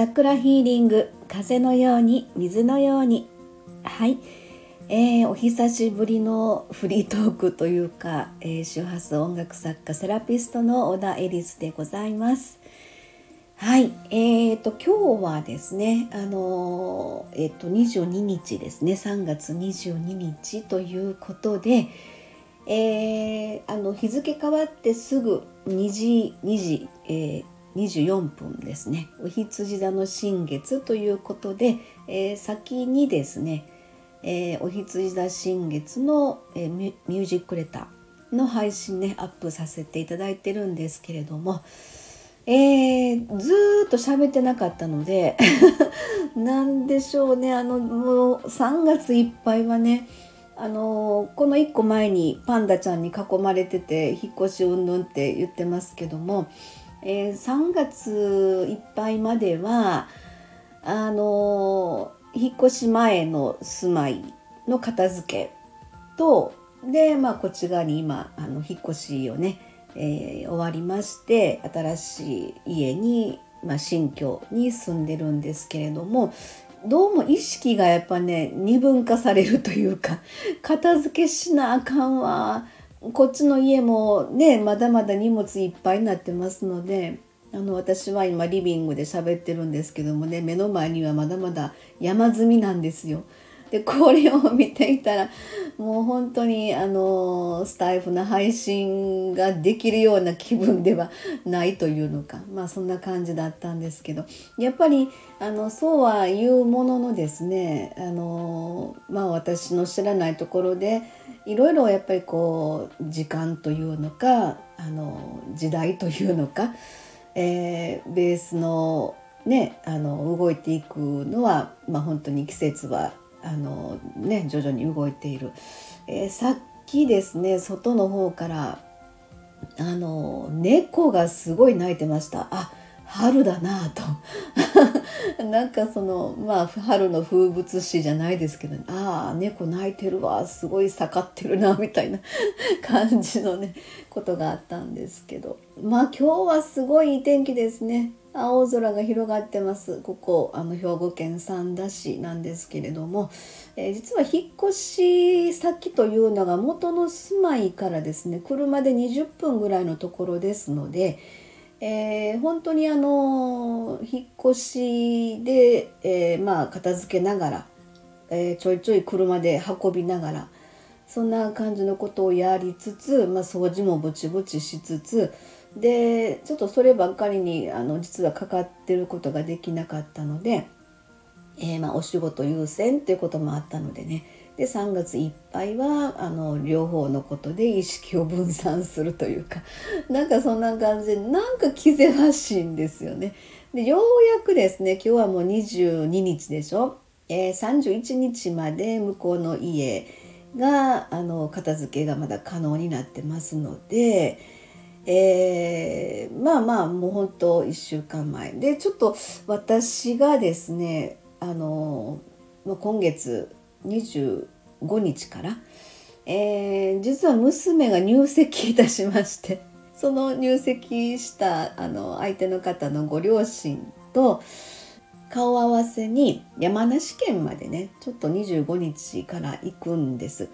チャクラヒーリング風のように水のように。はい、えー、お久しぶりのフリートークというか、えー、周波数音楽作家セラピストの小田エリスでございます。はい。えーと今日はですねあのえっ、ー、と22日ですね。3月22日ということでえー、あの日付変わってすぐ2時2時、えー、24分ですね。お羊座の新月ということで、えー、先にですね、えー、お羊座新月の、えー、ミュージックレターの配信ねアップさせていただいてるんですけれども、えー、ずっと喋ってなかったので なんでしょうねあのもう3月いっぱいはねあのこの1個前にパンダちゃんに囲まれてて引っ越しうんぬんって言ってますけどもえー、3月いっぱいまではあの引っ越し前の住まいの片付けとで、まあ、こっち側に今あの引っ越しをね、えー、終わりまして新しい家に、まあ、新居に住んでるんですけれどもどうも意識がやっぱね二分化されるというか片付けしなあかんわ。こっちの家もねまだまだ荷物いっぱいになってますのであの私は今リビングで喋ってるんですけどもね目の前にはまだまだ山積みなんですよ。でこれを見ていたらもう本当にあのスタイフな配信ができるような気分ではないというのか。まあそんな感じだったんですけど。やっぱりあのそうは言うもののですねあのまあ私の知らないところでいろいろやっぱりこう時間というのかあの時代というのか、えー、ベースのねあの動いていくのは、まあ、本当に季節はあの、ね、徐々に動いている、えー、さっきですね外の方からあの猫がすごい鳴いてました。あ春だなと。なんかそのまあ春の風物詩じゃないですけど、ね、ああ猫泣いてるわすごい盛ってるなみたいな 感じのねことがあったんですけど。まあ今日はすごいいい天気ですね。青空が広がってます。ここあの兵庫県三田市なんですけれども、えー、実は引っ越し先というのが元の住まいからですね車で20分ぐらいのところですので、えー、本当にあの引っ越しで、えー、まあ片付けながら、えちょいちょい車で運びながらそんな感じのことをやりつつ、まあ、掃除もぼちぼちしつつでちょっとそればっかりにあの実はかかってることができなかったので、えー、まあお仕事優先っていうこともあったのでねで3月いっぱいはあの両方のことで意識を分散するというか なんかそんな感じでなんか気ぜわしいんですよね。でようやくですね今日はもう22日でしょ、えー、31日まで向こうの家があの片付けがまだ可能になってますので。えー、まあまあもう本当1週間前でちょっと私がですねあの今月25日から、えー、実は娘が入籍いたしましてその入籍したあの相手の方のご両親と顔合わせに山梨県までねちょっと25日から行くんです。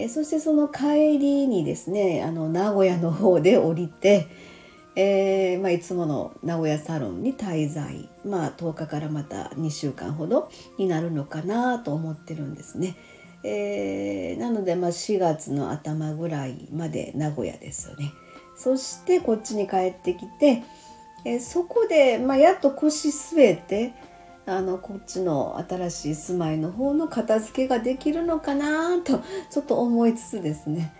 えそしてその帰りにですねあの名古屋の方で降りて、えー、まあ、いつもの名古屋サロンに滞在、まあ、10日からまた2週間ほどになるのかなと思ってるんですね。えー、なので、まあ、4月の頭ぐらいまで名古屋ですよね。そしてこっちに帰ってきて、えー、そこで、まあ、やっと腰据えて、あのこっちの新しい住まいの方の片付けができるのかなとちょっと思いつつですね、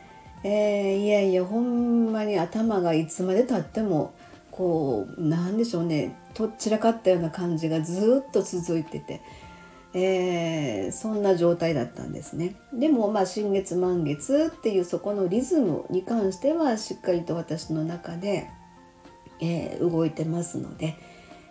えー、いやいやほんまに頭がいつまでたってもこうなんでしょうね。とっちらかったような感じがずっと続いてて。えー、そんな状態だったんですね。でもまあ新月満月っていうそこのリズムに関してはしっかりと私の中で、えー、動いてますので、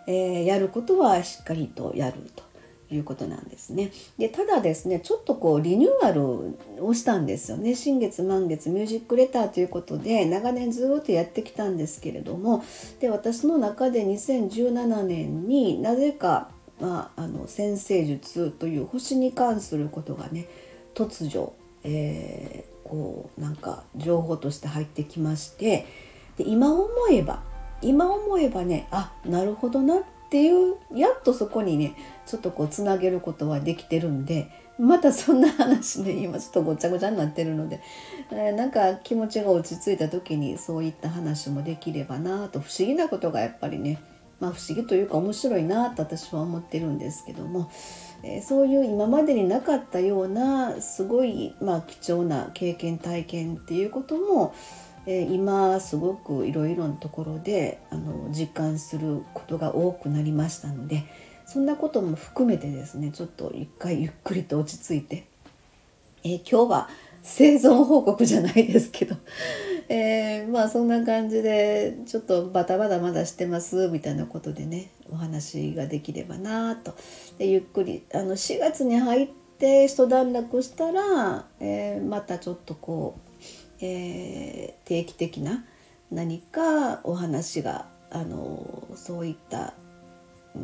えー、やることはしっかりとやるということなんですね。でただですねちょっとこうリニューアルをしたんですよね新月満月ミュージックレターということで長年ずっとやってきたんですけれどもで私の中で2017年になぜか、まあ、あの先生術という星に関することがね突如、えー、こうなんか情報として入ってきましてで今思えば今思えばねあなるほどなっていうやっとそこにねちょっとこうつなげることはできてるんでまたそんな話ね今ちょっとごちゃごちゃになってるので、えー、なんか気持ちが落ち着いた時にそういった話もできればなと。不思議なことがやっぱりねまあ不思議というか面白いなと私は思ってるんですけども、えー、そういう今までになかったようなすごい、まあ、貴重な経験体験っていうこともえ今すごくいろいろなところであの実感することが多くなりましたのでそんなことも含めてですねちょっと一回ゆっくりと落ち着いて、えー、今日は生存報告じゃないですけど、えー、まあそんな感じでちょっとバタバタまだしてますみたいなことでねお話ができればなと。でゆっくりあの4月に入って一段落したら、えー、またちょっとこうえー、定期的な何かお話があのそういった、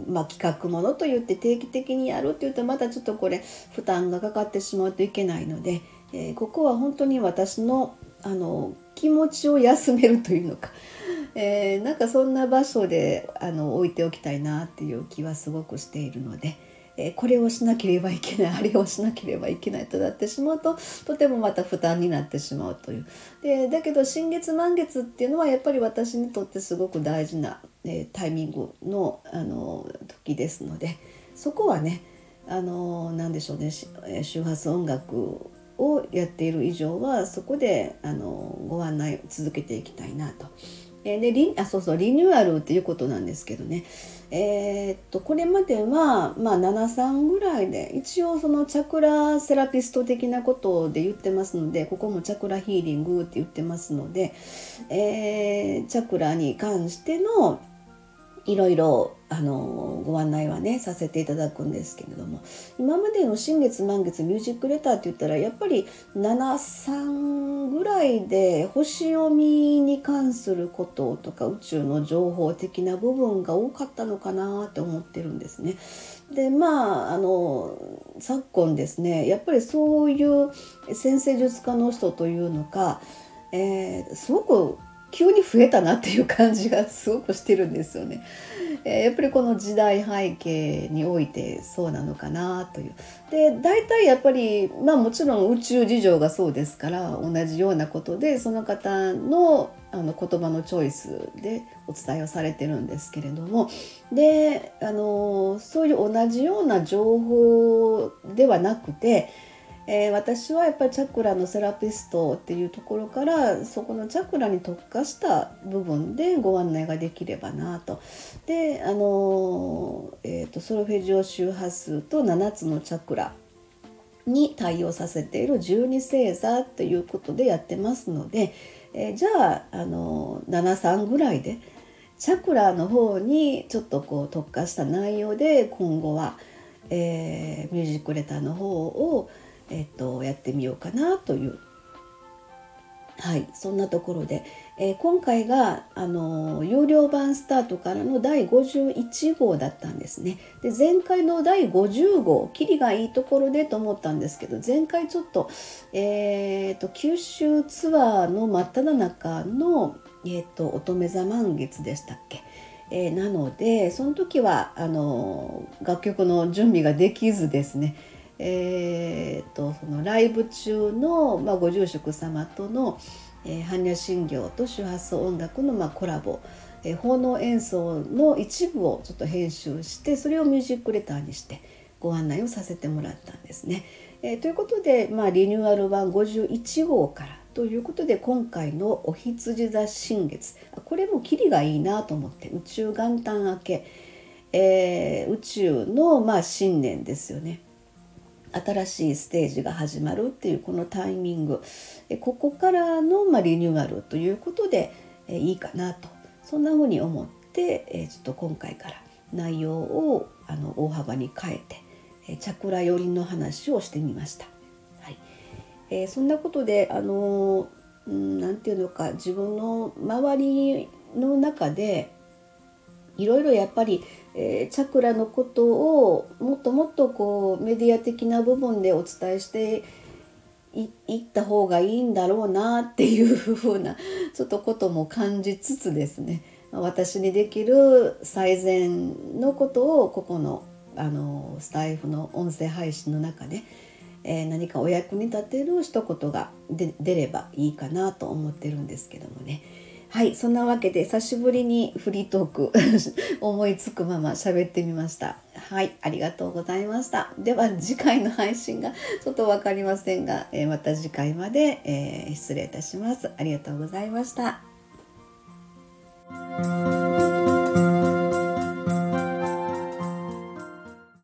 まあ、企画ものといって定期的にやるっていうとまたちょっとこれ負担がかかってしまうといけないので、えー、ここは本当に私のあの気持ちを休めるというのか、えー、なんかそんな場所であの置いておきたいなっていう気はすごくしているので。えこれをしなければいけない あれをしなければいけないとなってしまうととてもまた負担になってしまうというでだけど新月満月っていうのはやっぱり私にとってすごく大事な、えタイミングのあの時ですのでそこはねあの何でしょうね周波数音楽をやっている以上はそこであのご案内を続けていきたいなと。でリあそうそうリニューアルっていうことなんですけどねえー、っとこれまでは、まあ、73ぐらいで一応そのチャクラセラピスト的なことで言ってますのでここもチャクラヒーリングって言ってますので、えー、チャクラに関してのいろいろあのご案内はねさせていただくんですけれども今までの新月満月ミュージックレターって言ったらやっぱり73で星読みに関することとか宇宙の情報的な部分が多かったのかなって思ってるんですね。でまああの昨今ですねやっぱりそういう先生術家の人というのか、えー、すごく急に増えたなっていう感じがすごくしてるんですよね。え、やっぱりこの時代背景においてそうなのかなという。で大体やっぱりまあもちろん宇宙事情がそうですから同じようなことでその方のあの言葉のチョイスでお伝えをされてるんですけれどもであのそういう同じような情報ではなくてえー、私はやっぱりチャクラのセラピストっていうところからそこのチャクラに特化した部分でご案内ができればなと。であの、えーと、ソルフェジオ周波数と7つのチャクラに対応させている12星座ということでやってますので、えー、じゃああの73ぐらいでチャクラの方にちょっとこう特化した内容で今後は、えー、ミュージックレターの方をえっと、やってみようかなという。はいそんなところで、えー、今回があの有料版スタートからの第51号だったんですね。で前回の第50号キリがいいところでと思ったんですけど前回ちょっと,、えーと、九州ツアーの真っ只中の、えーと、乙女座満月でしたっけ。えー、なのでその時はあの楽曲の準備ができずですね。えーと、そのライブ中の、まあ、ご住職様との、えー、般若心経と周波数音楽の、まあ、コラボ、えー、奉納演奏の一部をちょっと編集してそれをミュージックレターにしてご案内をさせてもらったんですね。えー、ということで、まあ、リニューアル版51号からということで今回の「お羊座新月」これもキリがいいなと思って宇宙元旦明け、えー、宇宙のまあ新年ですよね。新しいステージが始まるっていうこのタイミング。ここからの、まリニューアルということでいいかなと。そんなふうに思ってちょっと今回から内容をあの大幅に変えてチャクラ寄りの話をしてみました。はい。えー、そんなことであの何て言うのか自分の周りの中でいろいろやっぱり、えー、チャクラのことをもっともっとこうメディア的な部分でお伝えしていった方がいいんだろうなっていうふうな ちょっとことも感じつつですね私にできる最善のことをここのあのスタイフの音声配信の中で、えー、何かお役に立てる一言が出ればいいかなと思ってるんですけどもね。はいそんなわけで久しぶりにフリートーク 思いつくまま喋ってみました。はいありがとうございました。では次回の配信がちょっと分かりませんが、えー、また次回まで、えー、失礼いたします。ありがとうございました。